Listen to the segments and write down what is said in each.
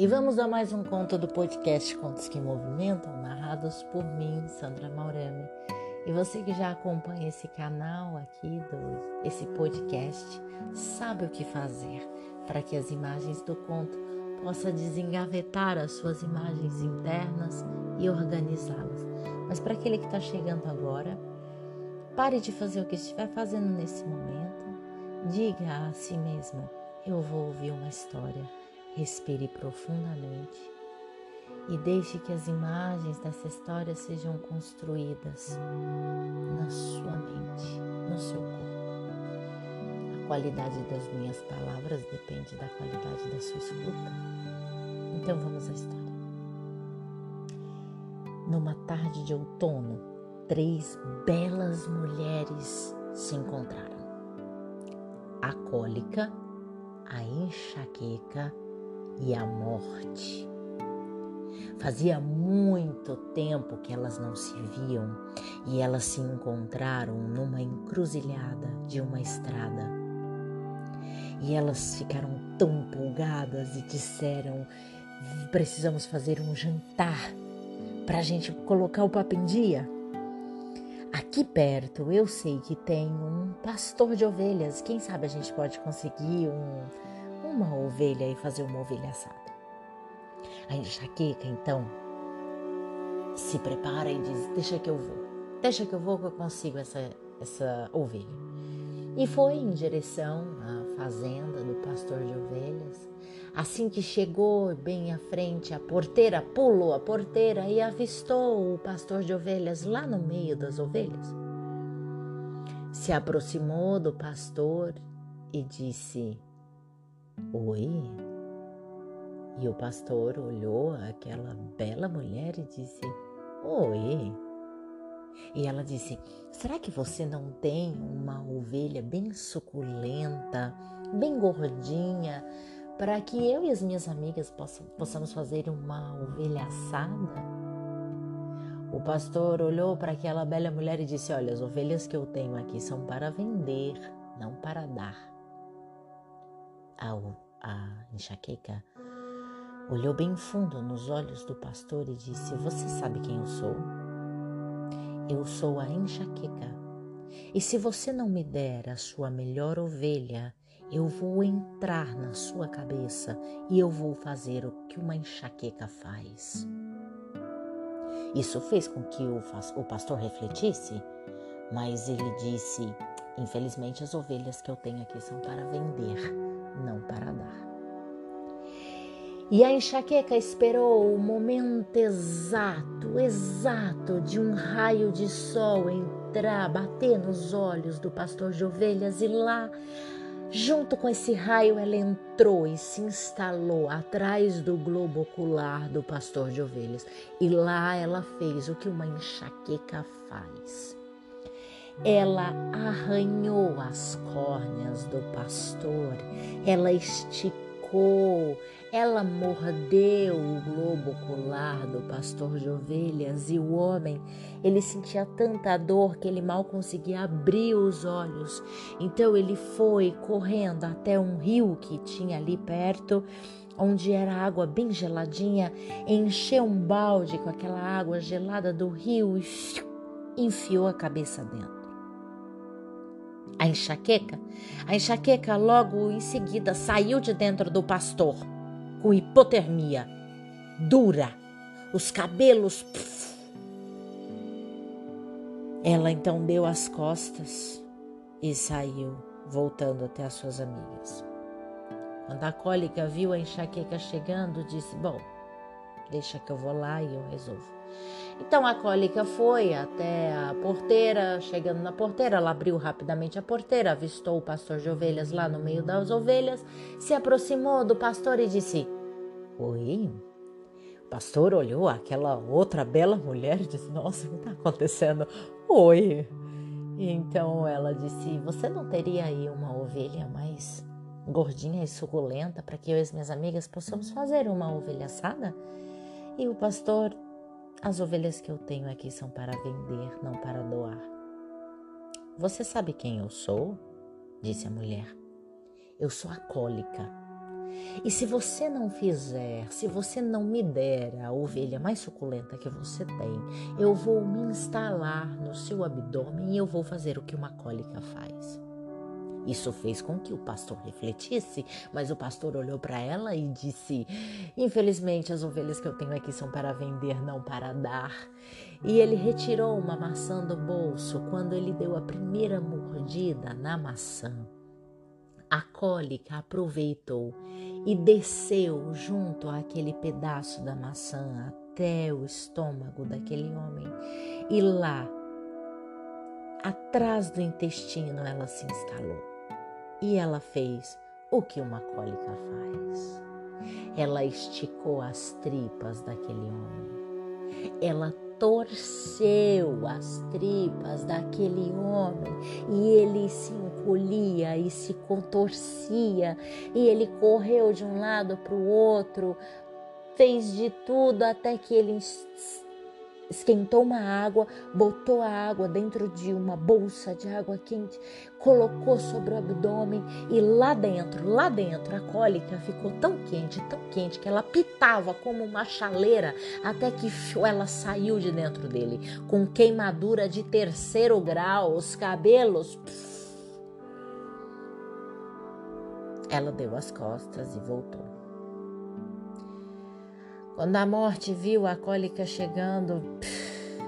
E vamos a mais um conto do podcast Contos que Movimentam, narrados por mim, Sandra Maurame. E você que já acompanha esse canal aqui, do, esse podcast, sabe o que fazer para que as imagens do conto possa desengavetar as suas imagens internas e organizá-las. Mas para aquele que está chegando agora, pare de fazer o que estiver fazendo nesse momento, diga a si mesmo: eu vou ouvir uma história Respire profundamente e deixe que as imagens dessa história sejam construídas na sua mente, no seu corpo. A qualidade das minhas palavras depende da qualidade da sua escuta. Então vamos à história. Numa tarde de outono, três belas mulheres se encontraram. A cólica, a enxaqueca e a morte. Fazia muito tempo que elas não se viam e elas se encontraram numa encruzilhada de uma estrada. E elas ficaram tão empolgadas e disseram: precisamos fazer um jantar para a gente colocar o papo em dia. Aqui perto eu sei que tem um pastor de ovelhas. Quem sabe a gente pode conseguir um, uma ovelha e fazer uma ovelha assada. A enxaqueca, então, se prepara e diz: Deixa que eu vou, deixa que eu vou que eu consigo essa, essa ovelha. E foi em direção à fazenda do pastor de ovelhas. Assim que chegou bem à frente, a porteira pulou a porteira e avistou o pastor de ovelhas lá no meio das ovelhas. Se aproximou do pastor e disse: Oi? E o pastor olhou aquela bela mulher e disse: Oi. E ela disse: Será que você não tem uma ovelha bem suculenta, bem gordinha, para que eu e as minhas amigas possam, possamos fazer uma ovelha assada? O pastor olhou para aquela bela mulher e disse: Olha, as ovelhas que eu tenho aqui são para vender, não para dar a enxaqueca, olhou bem fundo nos olhos do pastor e disse: Você sabe quem eu sou? Eu sou a enxaqueca. E se você não me der a sua melhor ovelha, eu vou entrar na sua cabeça e eu vou fazer o que uma enxaqueca faz. Isso fez com que o pastor refletisse, mas ele disse: Infelizmente, as ovelhas que eu tenho aqui são para vender não para dar. E a enxaqueca esperou o momento exato, exato de um raio de sol entrar, bater nos olhos do pastor de ovelhas e lá, junto com esse raio, ela entrou e se instalou atrás do globo ocular do pastor de ovelhas. E lá ela fez o que uma enxaqueca faz ela arranhou as córneas do pastor, ela esticou, ela mordeu o globo ocular do pastor de ovelhas e o homem, ele sentia tanta dor que ele mal conseguia abrir os olhos. Então ele foi correndo até um rio que tinha ali perto onde era água bem geladinha, encheu um balde com aquela água gelada do rio e enfiou a cabeça dentro a enxaqueca, a enxaqueca logo em seguida saiu de dentro do pastor, com hipotermia, dura, os cabelos. Ela então deu as costas e saiu, voltando até as suas amigas. Quando a cólica viu a enxaqueca chegando, disse: Bom, deixa que eu vou lá e eu resolvo. Então a cólica foi até a porteira, chegando na porteira, ela abriu rapidamente a porteira, avistou o pastor de ovelhas lá no meio das ovelhas, se aproximou do pastor e disse: Oi. O pastor olhou aquela outra bela mulher e disse: Nossa, o que está acontecendo? Oi. Então ela disse: Você não teria aí uma ovelha mais gordinha e suculenta para que eu e as minhas amigas possamos fazer uma ovelha assada? E o pastor as ovelhas que eu tenho aqui são para vender, não para doar. Você sabe quem eu sou? disse a mulher. Eu sou a cólica. E se você não fizer, se você não me der a ovelha mais suculenta que você tem, eu vou me instalar no seu abdômen e eu vou fazer o que uma cólica faz. Isso fez com que o pastor refletisse, mas o pastor olhou para ela e disse: Infelizmente, as ovelhas que eu tenho aqui são para vender, não para dar. E ele retirou uma maçã do bolso quando ele deu a primeira mordida na maçã. A cólica aproveitou e desceu junto àquele pedaço da maçã até o estômago daquele homem. E lá, atrás do intestino, ela se instalou. E ela fez o que uma cólica faz. Ela esticou as tripas daquele homem. Ela torceu as tripas daquele homem e ele se encolhia e se contorcia e ele correu de um lado para o outro, fez de tudo até que ele esquentou uma água, botou a água dentro de uma bolsa de água quente, colocou sobre o abdômen e lá dentro, lá dentro, a cólica ficou tão quente, tão quente que ela pitava como uma chaleira até que ela saiu de dentro dele, com queimadura de terceiro grau, os cabelos. Pff, ela deu as costas e voltou. Quando a morte viu a cólica chegando, pff,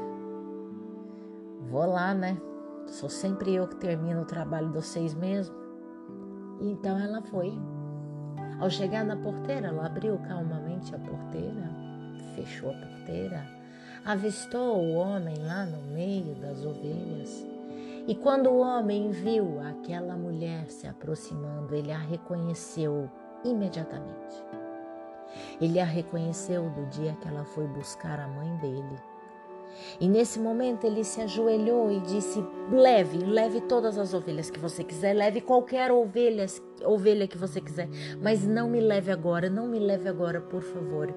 vou lá, né? Sou sempre eu que termino o trabalho de vocês mesmo. Então ela foi. Ao chegar na porteira, ela abriu calmamente a porteira, fechou a porteira, avistou o homem lá no meio das ovelhas. E quando o homem viu aquela mulher se aproximando, ele a reconheceu imediatamente. Ele a reconheceu do dia que ela foi buscar a mãe dele. E nesse momento ele se ajoelhou e disse: Leve, leve todas as ovelhas que você quiser, leve qualquer ovelha, ovelha que você quiser, mas não me leve agora, não me leve agora, por favor.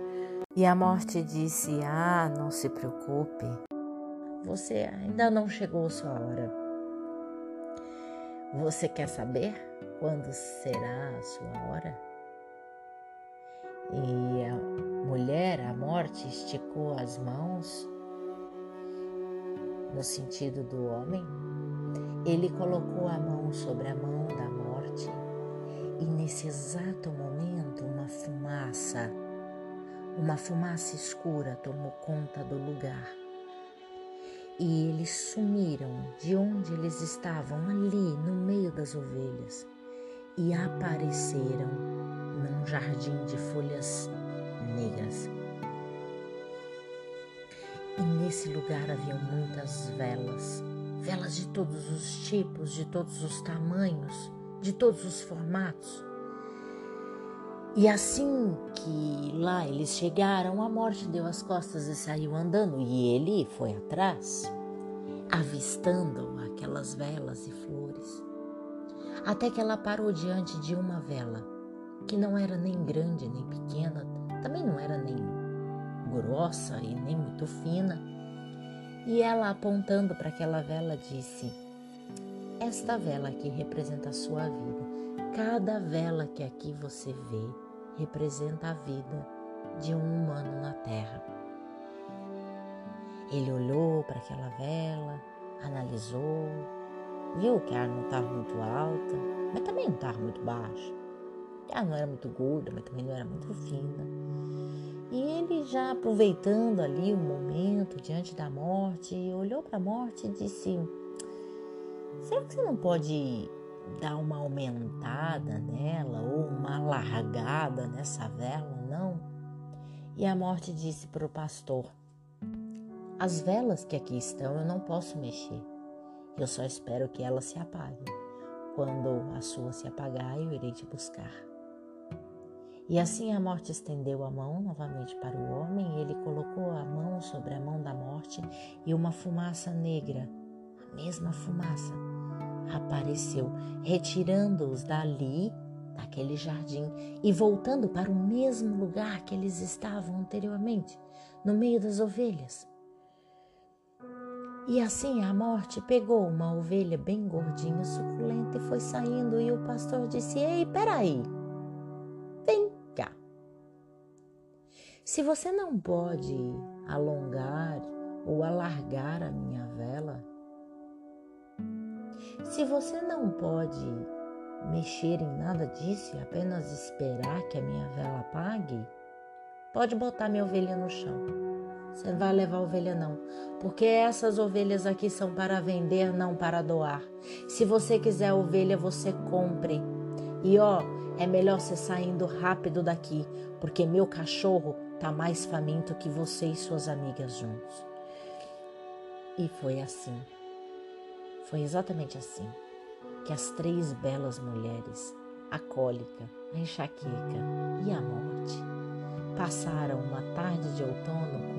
E a morte disse: Ah, não se preocupe, você ainda não chegou a sua hora. Você quer saber quando será a sua hora? E a mulher, a morte, esticou as mãos no sentido do homem. Ele colocou a mão sobre a mão da morte e nesse exato momento uma fumaça, uma fumaça escura tomou conta do lugar. E eles sumiram de onde eles estavam, ali no meio das ovelhas, e apareceram num jardim de folhas negras. E nesse lugar havia muitas velas, velas de todos os tipos, de todos os tamanhos, de todos os formatos. E assim que lá eles chegaram, a morte deu as costas e saiu andando, e ele foi atrás, avistando aquelas velas e flores, até que ela parou diante de uma vela que não era nem grande nem pequena, também não era nem grossa e nem muito fina. E ela, apontando para aquela vela, disse: Esta vela aqui representa a sua vida. Cada vela que aqui você vê representa a vida de um humano na Terra. Ele olhou para aquela vela, analisou, viu que ela não estava muito alta, mas também não estava muito baixa ela não era muito gorda, mas também não era muito fina. E ele já aproveitando ali o momento diante da morte, olhou para a morte e disse: Será que você não pode dar uma aumentada nela ou uma largada nessa vela, não? E a morte disse para o pastor: As velas que aqui estão eu não posso mexer. Eu só espero que elas se apaguem. Quando a sua se apagar, eu irei te buscar. E assim a morte estendeu a mão novamente para o homem, e ele colocou a mão sobre a mão da morte, e uma fumaça negra, a mesma fumaça, apareceu, retirando-os dali, daquele jardim, e voltando para o mesmo lugar que eles estavam anteriormente, no meio das ovelhas. E assim a morte pegou uma ovelha bem gordinha, suculenta, e foi saindo, e o pastor disse: Ei, peraí, Se você não pode alongar ou alargar a minha vela, se você não pode mexer em nada disso e apenas esperar que a minha vela apague, pode botar minha ovelha no chão. Você não vai levar ovelha, não. Porque essas ovelhas aqui são para vender, não para doar. Se você quiser ovelha, você compre. E ó, é melhor você saindo rápido daqui, porque meu cachorro tá mais faminto que você e suas amigas juntos. E foi assim. Foi exatamente assim que as três belas mulheres, a cólica, a enxaqueca e a morte, passaram uma tarde de outono